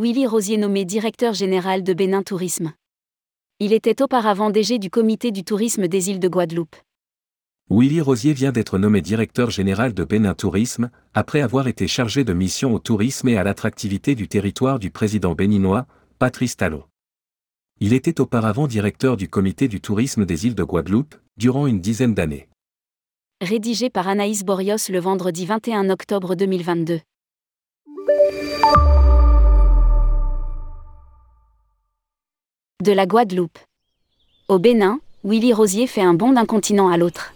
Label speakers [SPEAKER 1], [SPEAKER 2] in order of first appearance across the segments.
[SPEAKER 1] Willy Rosier nommé directeur général de Bénin Tourisme. Il était auparavant DG du comité du tourisme des îles de Guadeloupe.
[SPEAKER 2] Willy Rosier vient d'être nommé directeur général de Bénin Tourisme, après avoir été chargé de mission au tourisme et à l'attractivité du territoire du président béninois, Patrice Talon. Il était auparavant directeur du comité du tourisme des îles de Guadeloupe, durant une dizaine d'années.
[SPEAKER 1] Rédigé par Anaïs Borios le vendredi 21 octobre 2022. De la Guadeloupe. Au Bénin, Willy Rosier fait un bond d'un continent à l'autre.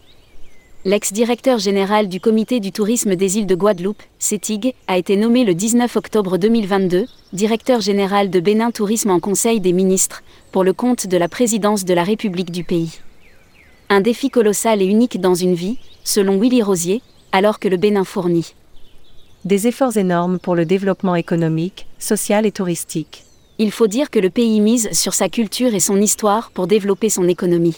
[SPEAKER 1] L'ex-directeur général du comité du tourisme des îles de Guadeloupe, CETIG, a été nommé le 19 octobre 2022, directeur général de Bénin Tourisme en Conseil des ministres, pour le compte de la présidence de la République du pays. Un défi colossal et unique dans une vie, selon Willy Rosier, alors que le Bénin fournit
[SPEAKER 3] des efforts énormes pour le développement économique, social et touristique
[SPEAKER 1] il faut dire que le pays mise sur sa culture et son histoire pour développer son économie.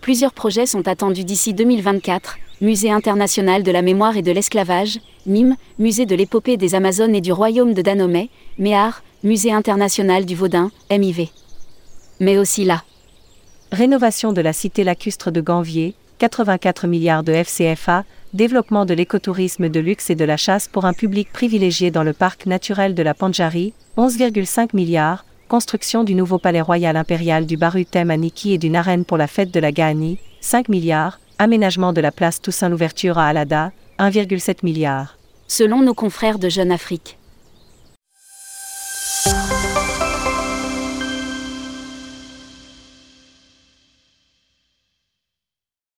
[SPEAKER 1] Plusieurs projets sont attendus d'ici 2024, Musée international de la mémoire et de l'esclavage, MIM, Musée de l'épopée des Amazones et du royaume de Danomé, MEAR, Musée international du Vaudin, MIV. Mais aussi là.
[SPEAKER 3] Rénovation de la cité lacustre de Ganvier, 84 milliards de FCFA, développement de l'écotourisme de luxe et de la chasse pour un public privilégié dans le parc naturel de la Pandjari, 11,5 milliards, construction du nouveau palais royal impérial du Barutem à Niki et d'une arène pour la fête de la Gahani, 5 milliards, aménagement de la place Toussaint l'ouverture à Alada, 1,7 milliard.
[SPEAKER 1] Selon nos confrères de Jeune Afrique.